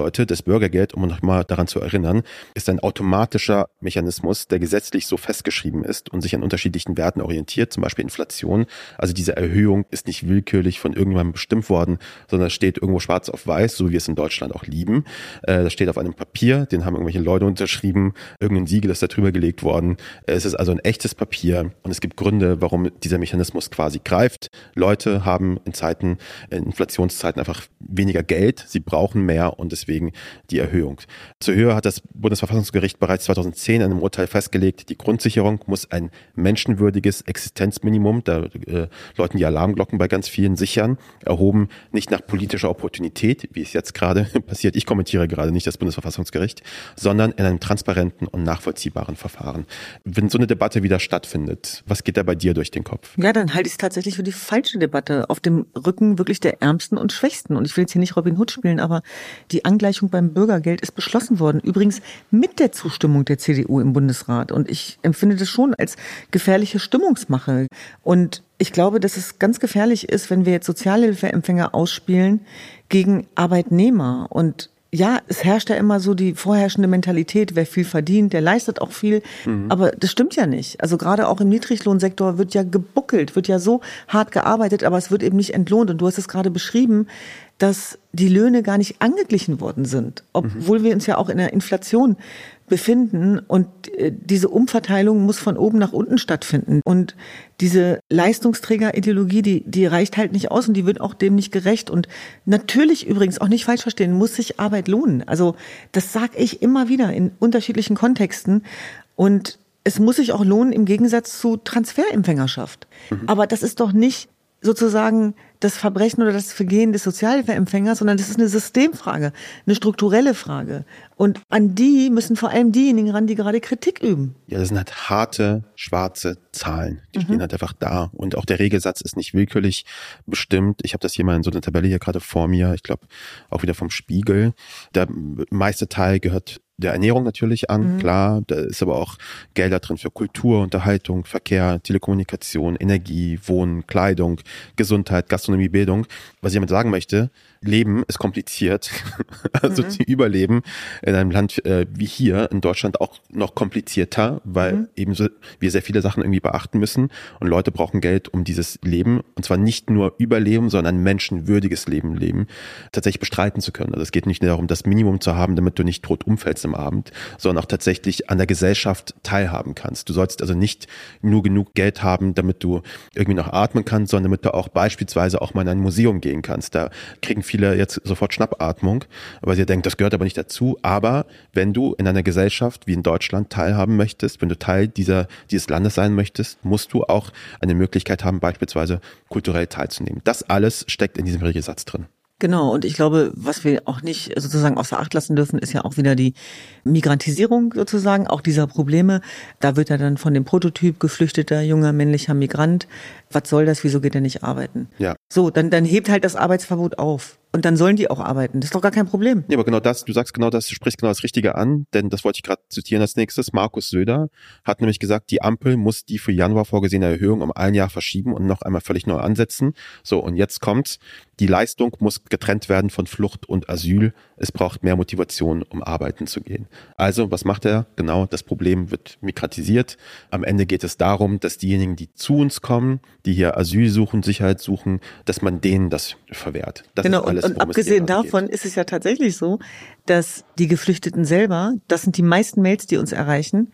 sollte. Das Bürgergeld, um nochmal daran zu erinnern, ist ein automatischer Mechanismus, der gesetzlich so festgeschrieben ist und sich an unterschiedlichen Werten orientiert, zum Beispiel Inflation. Also diese Erhöhung ist nicht willkürlich von irgendjemandem bestimmt worden, sondern steht irgendwo schwarz auf weiß, so wie wir es in Deutschland auch lieben. Äh, das steht auf einem Papier, den haben irgendwelche Leute unterschrieben, irgendein Siegel ist da drüber gelegt worden. Es ist also ein echtes Papier und es gibt Gründe, warum dieser Mechanismus quasi greift. Leute haben in Zeiten, in Inflationszeiten einfach weniger Geld, sie brauchen mehr und deswegen die Erhöhung. Zur Höhe hat das Bundesverfassungsgericht bereits 2010 in einem Urteil festgelegt, die Grundsicherung muss ein menschenwürdiges Existenzminimum, da äh, läuten die Alarm Alarmglocken bei ganz vielen sichern, erhoben nicht nach politischer Opportunität, wie es jetzt gerade passiert. Ich kommentiere gerade nicht das Bundesverfassungsgericht, sondern in einem transparenten und nachvollziehbaren Verfahren. Wenn so eine Debatte wieder stattfindet, was geht da bei dir durch den Kopf? Ja, dann halte ich es tatsächlich für die falsche Debatte auf dem Rücken wirklich der Ärmsten und Schwächsten. Und ich will jetzt hier nicht Robin Hood spielen, aber die Angleichung beim Bürgergeld ist beschlossen worden. Übrigens mit der Zustimmung der CDU im Bundesrat. Und ich empfinde das schon als gefährliche Stimmungsmache. Und ich glaube, dass es ganz gefährlich ist, wenn wir jetzt Sozialhilfeempfänger ausspielen gegen Arbeitnehmer. Und ja, es herrscht ja immer so die vorherrschende Mentalität, wer viel verdient, der leistet auch viel. Mhm. Aber das stimmt ja nicht. Also gerade auch im Niedriglohnsektor wird ja gebuckelt, wird ja so hart gearbeitet, aber es wird eben nicht entlohnt. Und du hast es gerade beschrieben, dass die Löhne gar nicht angeglichen worden sind, obwohl mhm. wir uns ja auch in der Inflation befinden und äh, diese Umverteilung muss von oben nach unten stattfinden und diese Leistungsträgerideologie, die die reicht halt nicht aus und die wird auch dem nicht gerecht und natürlich übrigens auch nicht falsch verstehen, muss sich Arbeit lohnen. Also das sage ich immer wieder in unterschiedlichen Kontexten und es muss sich auch lohnen im Gegensatz zu Transferempfängerschaft. Mhm. Aber das ist doch nicht sozusagen das Verbrechen oder das Vergehen des Sozialhilfeempfängers, sondern das ist eine Systemfrage, eine strukturelle Frage. Und an die müssen vor allem diejenigen ran, die gerade Kritik üben. Ja, das sind halt harte, schwarze Zahlen. Die mhm. stehen halt einfach da. Und auch der Regelsatz ist nicht willkürlich bestimmt. Ich habe das hier mal in so einer Tabelle hier gerade vor mir. Ich glaube, auch wieder vom Spiegel. Der meiste Teil gehört der Ernährung natürlich an, mhm. klar. Da ist aber auch Gelder drin für Kultur, Unterhaltung, Verkehr, Telekommunikation, Energie, Wohnen, Kleidung, Gesundheit, Gastronomie, Bildung. Was ich damit sagen möchte, Leben ist kompliziert. also mhm. zu überleben in einem Land äh, wie hier in Deutschland auch noch komplizierter, weil mhm. eben so, wir sehr viele Sachen irgendwie beachten müssen und Leute brauchen Geld, um dieses Leben, und zwar nicht nur Überleben, sondern menschenwürdiges Leben leben, tatsächlich bestreiten zu können. Also es geht nicht nur darum, das Minimum zu haben, damit du nicht tot umfällst im Abend, sondern auch tatsächlich an der Gesellschaft teilhaben kannst. Du sollst also nicht nur genug Geld haben, damit du irgendwie noch atmen kannst, sondern damit du auch beispielsweise auch mal in ein Museum gehen kannst. Da kriegen viele jetzt sofort Schnappatmung, weil sie denken, das gehört aber nicht dazu. Aber wenn du in einer Gesellschaft wie in Deutschland teilhaben möchtest, wenn du Teil dieser, dieses Landes sein möchtest, musst du auch eine Möglichkeit haben, beispielsweise kulturell teilzunehmen. Das alles steckt in diesem Regelsatz drin. Genau, und ich glaube, was wir auch nicht sozusagen außer Acht lassen dürfen, ist ja auch wieder die Migrantisierung sozusagen, auch dieser Probleme. Da wird ja dann von dem Prototyp geflüchteter junger männlicher Migrant, was soll das, wieso geht er nicht arbeiten? Ja. So, dann, dann hebt halt das Arbeitsverbot auf. Und dann sollen die auch arbeiten. Das ist doch gar kein Problem. Ja, aber genau das, du sagst genau das, du sprichst genau das Richtige an, denn das wollte ich gerade zitieren als nächstes. Markus Söder hat nämlich gesagt, die Ampel muss die für Januar vorgesehene Erhöhung um ein Jahr verschieben und noch einmal völlig neu ansetzen. So, und jetzt kommt's. Die Leistung muss getrennt werden von Flucht und Asyl. Es braucht mehr Motivation, um arbeiten zu gehen. Also, was macht er? Genau, das Problem wird migratisiert. Am Ende geht es darum, dass diejenigen, die zu uns kommen, die hier Asyl suchen, Sicherheit suchen, dass man denen das verwehrt. Das genau, alles, und, und abgesehen davon geht. ist es ja tatsächlich so, dass die Geflüchteten selber, das sind die meisten Mails, die uns erreichen,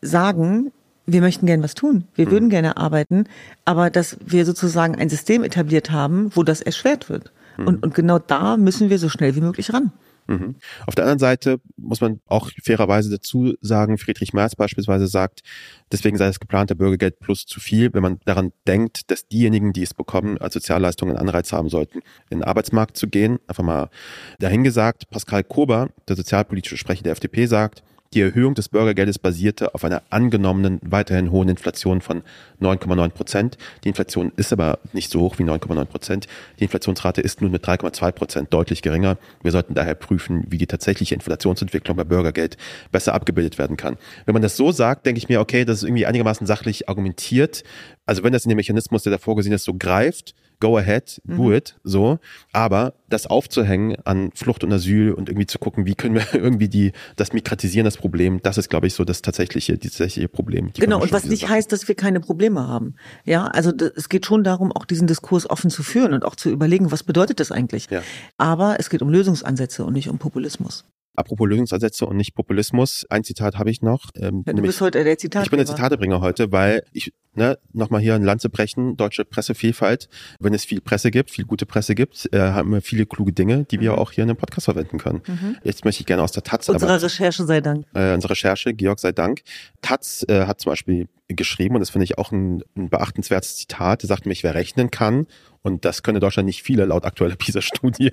sagen, wir möchten gerne was tun, wir mhm. würden gerne arbeiten, aber dass wir sozusagen ein System etabliert haben, wo das erschwert wird. Mhm. Und, und genau da müssen wir so schnell wie möglich ran. Mhm. Auf der anderen Seite muss man auch fairerweise dazu sagen, Friedrich Merz beispielsweise sagt, deswegen sei das geplante Bürgergeld plus zu viel, wenn man daran denkt, dass diejenigen, die es bekommen, als Sozialleistungen Anreiz haben sollten, in den Arbeitsmarkt zu gehen. Einfach mal dahingesagt, Pascal Kober, der sozialpolitische Sprecher der FDP, sagt, die Erhöhung des Bürgergeldes basierte auf einer angenommenen weiterhin hohen Inflation von 9,9 Prozent. Die Inflation ist aber nicht so hoch wie 9,9 Prozent. Die Inflationsrate ist nun mit 3,2 Prozent deutlich geringer. Wir sollten daher prüfen, wie die tatsächliche Inflationsentwicklung bei Bürgergeld besser abgebildet werden kann. Wenn man das so sagt, denke ich mir, okay, das ist irgendwie einigermaßen sachlich argumentiert. Also wenn das in dem Mechanismus, der da vorgesehen ist, so greift, go ahead, do mhm. it, so. Aber das aufzuhängen an Flucht und Asyl und irgendwie zu gucken, wie können wir irgendwie die, das migratisieren, das Problem, das ist, glaube ich, so das tatsächliche, das tatsächliche Problem. Genau, und was nicht Sachen. heißt, dass wir keine Probleme haben. Ja, also es geht schon darum, auch diesen Diskurs offen zu führen und auch zu überlegen, was bedeutet das eigentlich. Ja. Aber es geht um Lösungsansätze und nicht um Populismus. Apropos Lösungsansätze und nicht Populismus, ein Zitat habe ich noch. Ähm, ja, du bist heute der Zitat. Ich bin der Zitatebringer heute, weil ich ne, nochmal hier ein Land zu brechen, deutsche Pressevielfalt. Wenn es viel Presse gibt, viel gute Presse gibt, äh, haben wir viele kluge Dinge, die wir mhm. auch hier in einem Podcast verwenden können. Mhm. Jetzt möchte ich gerne aus der Taz. Unsere Recherche sei Dank. Äh, unsere Recherche, Georg sei Dank. Taz äh, hat zum Beispiel geschrieben, und das finde ich auch ein, ein beachtenswertes Zitat, der sagt nämlich, wer rechnen kann und das könne Deutschland nicht viele laut aktueller PISA-Studie.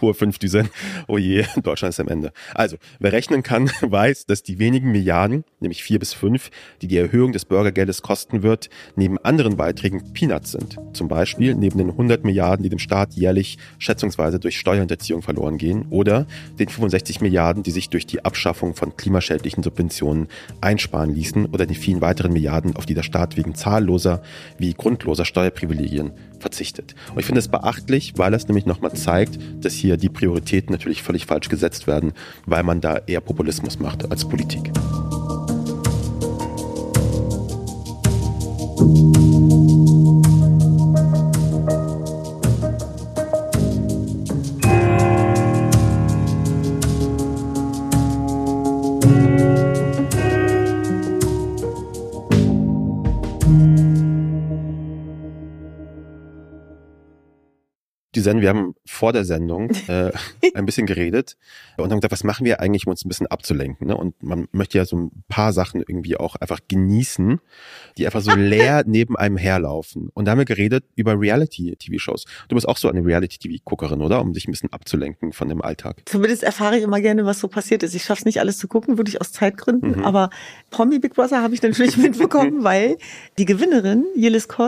Hohe fünf Düsen. Oh je, Deutschland ist am Ende. Also, wer rechnen kann, weiß, dass die wenigen Milliarden, nämlich vier bis fünf, die die Erhöhung des Bürgergeldes kosten wird, neben anderen Beiträgen Peanuts sind. Zum Beispiel neben den 100 Milliarden, die dem Staat jährlich schätzungsweise durch Steuerhinterziehung verloren gehen oder den 65 Milliarden, die sich durch die Abschaffung von klimaschädlichen Subventionen einsparen ließen oder den vielen weiteren Milliarden, auf die der Staat wegen zahlloser wie grundloser Steuerprivilegien verzichtet. Und ich finde es beachtlich, weil es nämlich nochmal zeigt, dass hier die Prioritäten natürlich völlig falsch gesetzt werden, weil man da eher Populismus macht als Politik. Sendung, wir haben vor der Sendung äh, ein bisschen geredet und haben gesagt, was machen wir eigentlich, um uns ein bisschen abzulenken? Ne? Und man möchte ja so ein paar Sachen irgendwie auch einfach genießen, die einfach so leer neben einem herlaufen. Und da haben wir geredet über Reality-TV-Shows. Du bist auch so eine Reality-TV-Guckerin, oder? Um dich ein bisschen abzulenken von dem Alltag. Zumindest erfahre ich immer gerne, was so passiert ist. Ich schaffe es nicht alles zu gucken, wirklich aus Zeitgründen. Mhm. Aber Promi Big Brother habe ich natürlich mitbekommen, weil die Gewinnerin, Yillis Koch,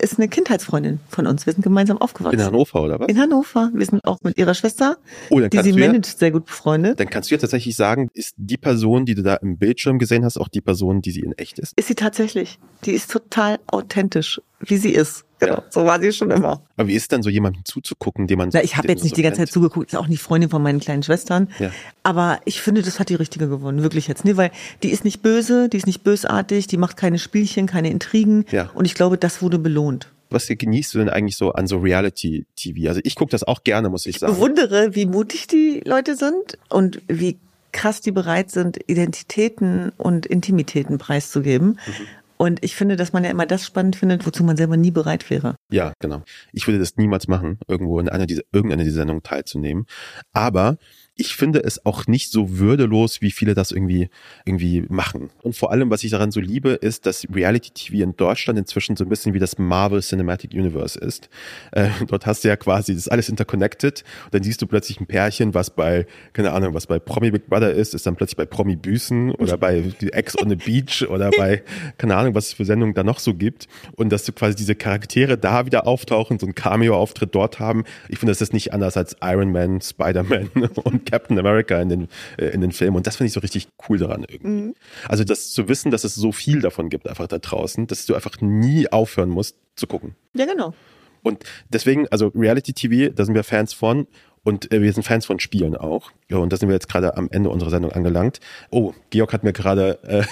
ist eine Kindheitsfreundin von uns. Wir sind gemeinsam aufgewachsen. In Hannover, oder was? In Hannover. Wir sind auch mit ihrer Schwester, Oh, die sie ja, managt, sehr gut befreundet. dann kannst du ja tatsächlich sagen, ist die Person, die du da im Bildschirm gesehen hast, auch die Person, die sie in echt ist? Ist sie tatsächlich. Die ist total authentisch, wie sie ist. Genau. Ja. So war sie schon immer. Aber wie ist denn so jemandem zuzugucken, dem man Na, ich habe jetzt nicht so die ganze Zeit zugeguckt, ist auch nicht Freundin von meinen kleinen Schwestern. Ja. Aber ich finde, das hat die Richtige gewonnen, wirklich jetzt. Nee, weil die ist nicht böse, die ist nicht bösartig, die macht keine Spielchen, keine Intrigen. Ja. Und ich glaube, das wurde belohnt. Was genießt du denn eigentlich so an so Reality-TV? Also ich gucke das auch gerne, muss ich sagen. bewundere, wie mutig die Leute sind und wie krass die bereit sind, Identitäten und Intimitäten preiszugeben. Mhm. Und ich finde, dass man ja immer das spannend findet, wozu man selber nie bereit wäre. Ja, genau. Ich würde das niemals machen, irgendwo in einer dieser, irgendeiner dieser Sendungen teilzunehmen. Aber ich finde es auch nicht so würdelos, wie viele das irgendwie, irgendwie machen. Und vor allem, was ich daran so liebe, ist, dass Reality TV in Deutschland inzwischen so ein bisschen wie das Marvel Cinematic Universe ist. Äh, dort hast du ja quasi, das ist alles interconnected. Und dann siehst du plötzlich ein Pärchen, was bei, keine Ahnung, was bei Promi Big Brother ist, ist dann plötzlich bei Promi Büßen oder bei Ex on the Beach oder bei, keine Ahnung, was es für Sendungen da noch so gibt. Und dass du quasi diese Charaktere da wieder auftauchen, so ein Cameo-Auftritt dort haben. Ich finde, das ist nicht anders als Iron Man, Spider-Man und Captain America in den, äh, in den Filmen. Und das finde ich so richtig cool daran irgendwie. Also das zu wissen, dass es so viel davon gibt einfach da draußen, dass du einfach nie aufhören musst zu gucken. Ja, genau. Und deswegen, also Reality TV, da sind wir Fans von. Und äh, wir sind Fans von Spielen auch. Ja, und da sind wir jetzt gerade am Ende unserer Sendung angelangt. Oh, Georg hat mir gerade äh,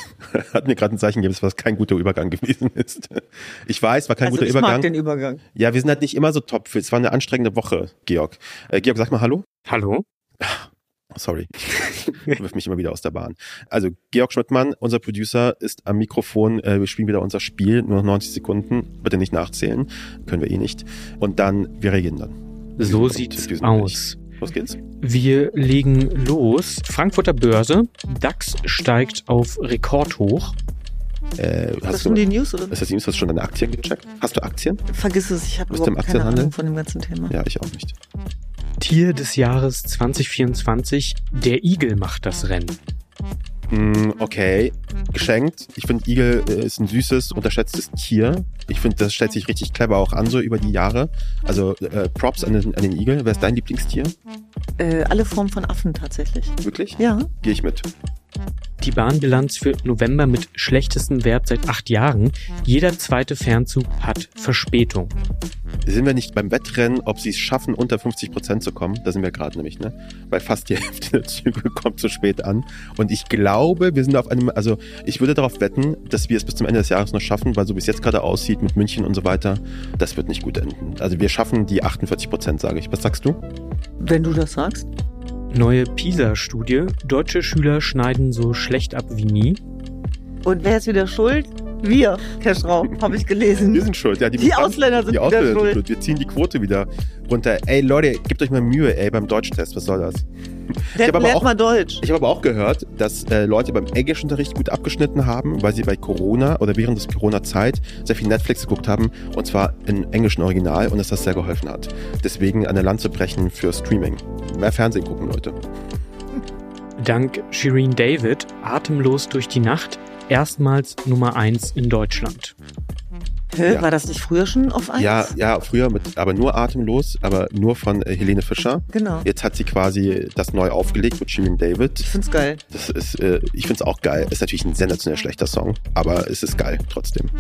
hat mir gerade ein Zeichen gegeben, was kein guter Übergang gewesen ist. Ich weiß, war kein Also guter ich Übergang. mag den Übergang. Ja, wir sind halt nicht immer so topfit. Es war eine anstrengende Woche, Georg. Äh, Georg, sag mal Hallo. Hallo? Sorry, wirf mich immer wieder aus der Bahn. Also Georg Schmidtmann, unser Producer, ist am Mikrofon. Äh, wir spielen wieder unser Spiel, nur noch 90 Sekunden. Bitte nicht nachzählen, können wir eh nicht. Und dann, wir reagieren dann. So sieht's wir sind aus. Los geht's. Wir legen los. Frankfurter Börse. DAX steigt auf Rekordhoch. Äh, das hast schon du, die News oder? ist das News, hast du schon deine Aktien gecheckt? Hast du Aktien? Vergiss es, ich habe überhaupt keine? Ahnung von dem ganzen Thema. Ja, ich auch nicht. Tier des Jahres 2024. Der Igel macht das Rennen. Hm, okay, geschenkt. Ich finde, Igel äh, ist ein süßes, unterschätztes Tier. Ich finde, das stellt sich richtig clever auch an, so über die Jahre. Also äh, Props an den, an den Igel. Wer ist dein Lieblingstier? Äh, alle Formen von Affen tatsächlich. Wirklich? Ja. Gehe ich mit. Die Bahnbilanz für November mit schlechtestem Wert seit acht Jahren. Jeder zweite Fernzug hat Verspätung. Sind wir nicht beim Wettrennen, ob sie es schaffen, unter 50 Prozent zu kommen? Da sind wir gerade nämlich, ne? Weil fast die Hälfte der Züge kommt zu spät an. Und ich glaube, wir sind auf einem, also ich würde darauf wetten, dass wir es bis zum Ende des Jahres noch schaffen, weil so wie es jetzt gerade aussieht mit München und so weiter, das wird nicht gut enden. Also wir schaffen die 48 Prozent, sage ich. Was sagst du? Wenn du das sagst. Neue PISA-Studie. Deutsche Schüler schneiden so schlecht ab wie nie. Und wer ist wieder schuld? Wir, Keschrau, habe ich gelesen. Wir sind schuld. Ja, Die Ausländer sind die wieder Ausländer sind schuld. schuld. Wir ziehen die Quote wieder runter. Ey Leute, gebt euch mal Mühe, ey, beim Deutschtest. Was soll das? Lernt, aber auch- mal Deutsch. Ich habe aber auch gehört, dass äh, Leute beim Englischunterricht gut abgeschnitten haben, weil sie bei Corona oder während des Corona-Zeit sehr viel Netflix geguckt haben und zwar im englischen Original und dass das sehr geholfen hat. Deswegen eine Lanze brechen für Streaming. Mehr Fernsehen gucken, Leute. Dank Shireen David atemlos durch die Nacht. Erstmals Nummer eins in Deutschland. Hä, Ja. War das nicht früher schon auf eins? Ja, ja, früher mit, aber nur atemlos, aber nur von äh, Helene Fischer. Genau. Jetzt hat sie quasi das neu aufgelegt mit Shirin David. Ich find's geil. Das ist, äh, ich find's auch geil. Ist natürlich ein sensationell schlechter Song, aber es ist geil trotzdem.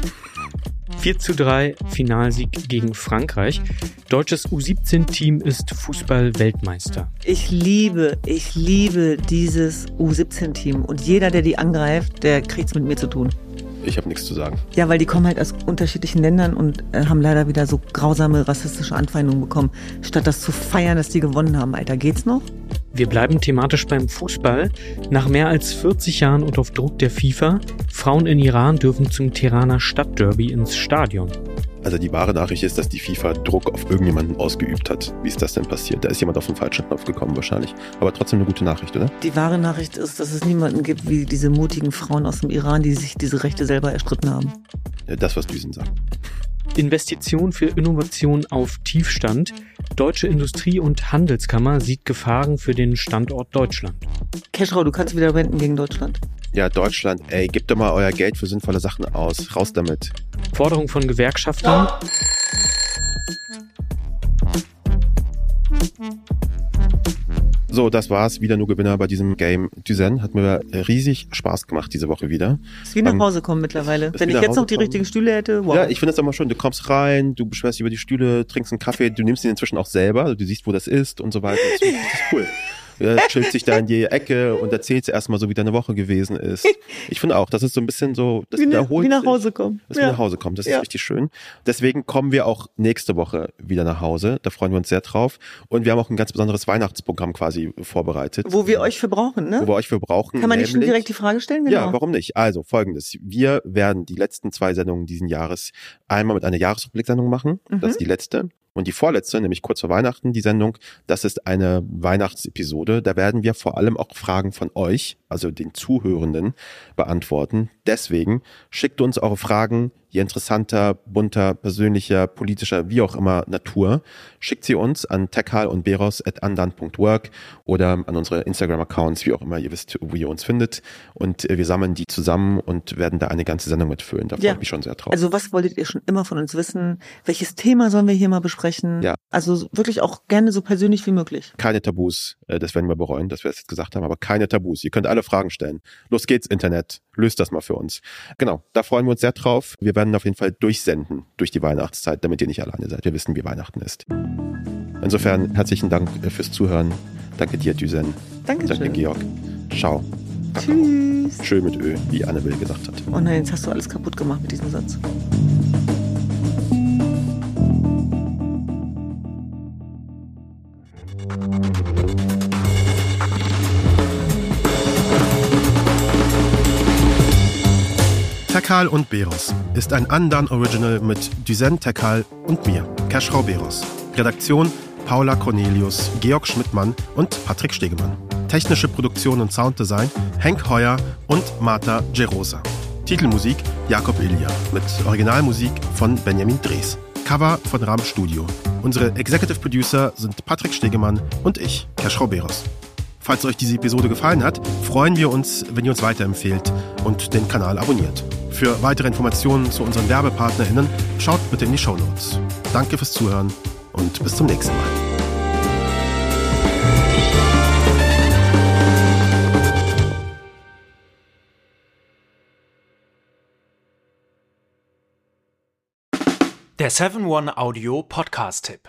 4 zu 3 Finalsieg gegen Frankreich. Deutsches U17-Team ist Fußball-Weltmeister. Ich liebe, ich liebe dieses U17-Team. Und jeder, der die angreift, der kriegt's mit mir zu tun. Ich habe nichts zu sagen. Ja, weil die kommen halt aus unterschiedlichen Ländern und äh, haben leider wieder so grausame rassistische Anfeindungen bekommen. Statt das zu feiern, dass die gewonnen haben, Alter, geht's noch? Wir bleiben thematisch beim Fußball. Nach mehr als 40 Jahren und auf Druck der FIFA, Frauen in Iran dürfen zum Tiraner Stadtderby ins Stadion. Also die wahre Nachricht ist, dass die FIFA Druck auf irgendjemanden ausgeübt hat. Wie ist das denn passiert? Da ist jemand auf den falschen Knopf gekommen wahrscheinlich. Aber trotzdem eine gute Nachricht, oder? Die wahre Nachricht ist, dass es niemanden gibt wie diese mutigen Frauen aus dem Iran, die sich diese Rechte selber erstritten haben. Das, was Düsen sagt. Investition für Innovation auf Tiefstand. Deutsche Industrie- und Handelskammer sieht Gefahren für den Standort Deutschland. Keschrau, du kannst wieder renten gegen Deutschland. Ja, Deutschland, ey, gebt doch mal euer Geld für sinnvolle Sachen aus. Raus damit. Forderung von Gewerkschaftern. So, das war's. Wieder nur Gewinner bei diesem Game Duzen. Hat mir riesig Spaß gemacht diese Woche wieder. Ist wie nach Ähm, Hause kommen mittlerweile. Wenn ich jetzt noch die kommen. richtigen Stühle hätte, wow. Ja, ich finde es immer schön. Du kommst rein, du beschwerst dich über die Stühle, trinkst einen Kaffee, du nimmst ihn inzwischen auch selber, also du siehst, wo das ist und so weiter. Das ist cool. Ja, chillt sich da in die Ecke und erzählst erstmal so, wie deine Woche gewesen ist. Ich finde auch, das ist so ein bisschen so, das wie, ne- wiederholt wie nach. Hause kommen. dass wir nach Hause kommen. Das ist Ja. richtig schön. Deswegen kommen wir auch nächste Woche wieder nach Hause. Da freuen wir uns sehr drauf. Und wir haben auch ein ganz besonderes Weihnachtsprogramm quasi vorbereitet. Wo wir euch für brauchen, ne? wo wir euch für brauchen. Kann man nicht schon nämlich- direkt die Frage stellen? Genau. ja, warum nicht? Also folgendes. Wir werden die letzten zwei Sendungen diesen Jahres einmal mit einer Jahresrückblicksendung machen. Mhm. Das ist die letzte. Und die vorletzte, nämlich kurz vor Weihnachten, die Sendung, das ist eine Weihnachtsepisode. Da werden wir vor allem auch Fragen von euch, also den Zuhörenden, beantworten. Deswegen schickt uns eure Fragen, je interessanter, bunter, persönlicher, politischer, wie auch immer Natur. Schickt sie uns an tekal und beros at andan.work oder an unsere Instagram-Accounts, wie auch immer ihr wisst, wo ihr uns findet. Und äh, wir sammeln die zusammen und werden da eine ganze Sendung mitfüllen. Da freue Ja. ich mich schon sehr drauf. Also was wolltet ihr schon immer von uns wissen? Welches Thema sollen wir hier mal besprechen? Ja. Also wirklich auch gerne so persönlich wie möglich. keine Tabus, äh, das werden wir bereuen, dass wir das jetzt gesagt haben, aber keine Tabus. Ihr könnt alle Fragen stellen. Los geht's, Internet. Löst das mal für uns. Genau, da freuen wir uns sehr drauf. Wir werden auf jeden Fall durchsenden durch die Weihnachtszeit, damit ihr nicht alleine seid. Wir wissen, wie Weihnachten ist. Insofern herzlichen Dank äh, fürs Zuhören. Danke dir, Düsen. Danke, Dankeschön. Georg. Ciao. Tschüss. Schön mit Ö, wie Annabelle gesagt hat. Oh nein, jetzt hast du alles kaputt gemacht mit diesem Satz. Tekal und Beros ist ein Andan Original mit Duzen Tekal und mir, Keschrau Beros. Redaktion Paula Cornelius, Georg Schmidtmann und Patrick Stegemann. Technische Produktion und Sounddesign Henk Heuer und Marta Gerosa. Titelmusik Jakob Ilja mit Originalmusik von Benjamin Drees. Cover von Ram Studio. Unsere Executive Producer sind Patrick Stegemann und ich, Keschrau Beros. Falls euch diese Episode gefallen hat, freuen wir uns, wenn ihr uns weiterempfehlt und den Kanal abonniert. Für weitere Informationen zu unseren WerbepartnerInnen schaut bitte in die Shownotes. Danke fürs Zuhören und bis zum nächsten Mal. Der 7-One-Audio-Podcast-Tipp.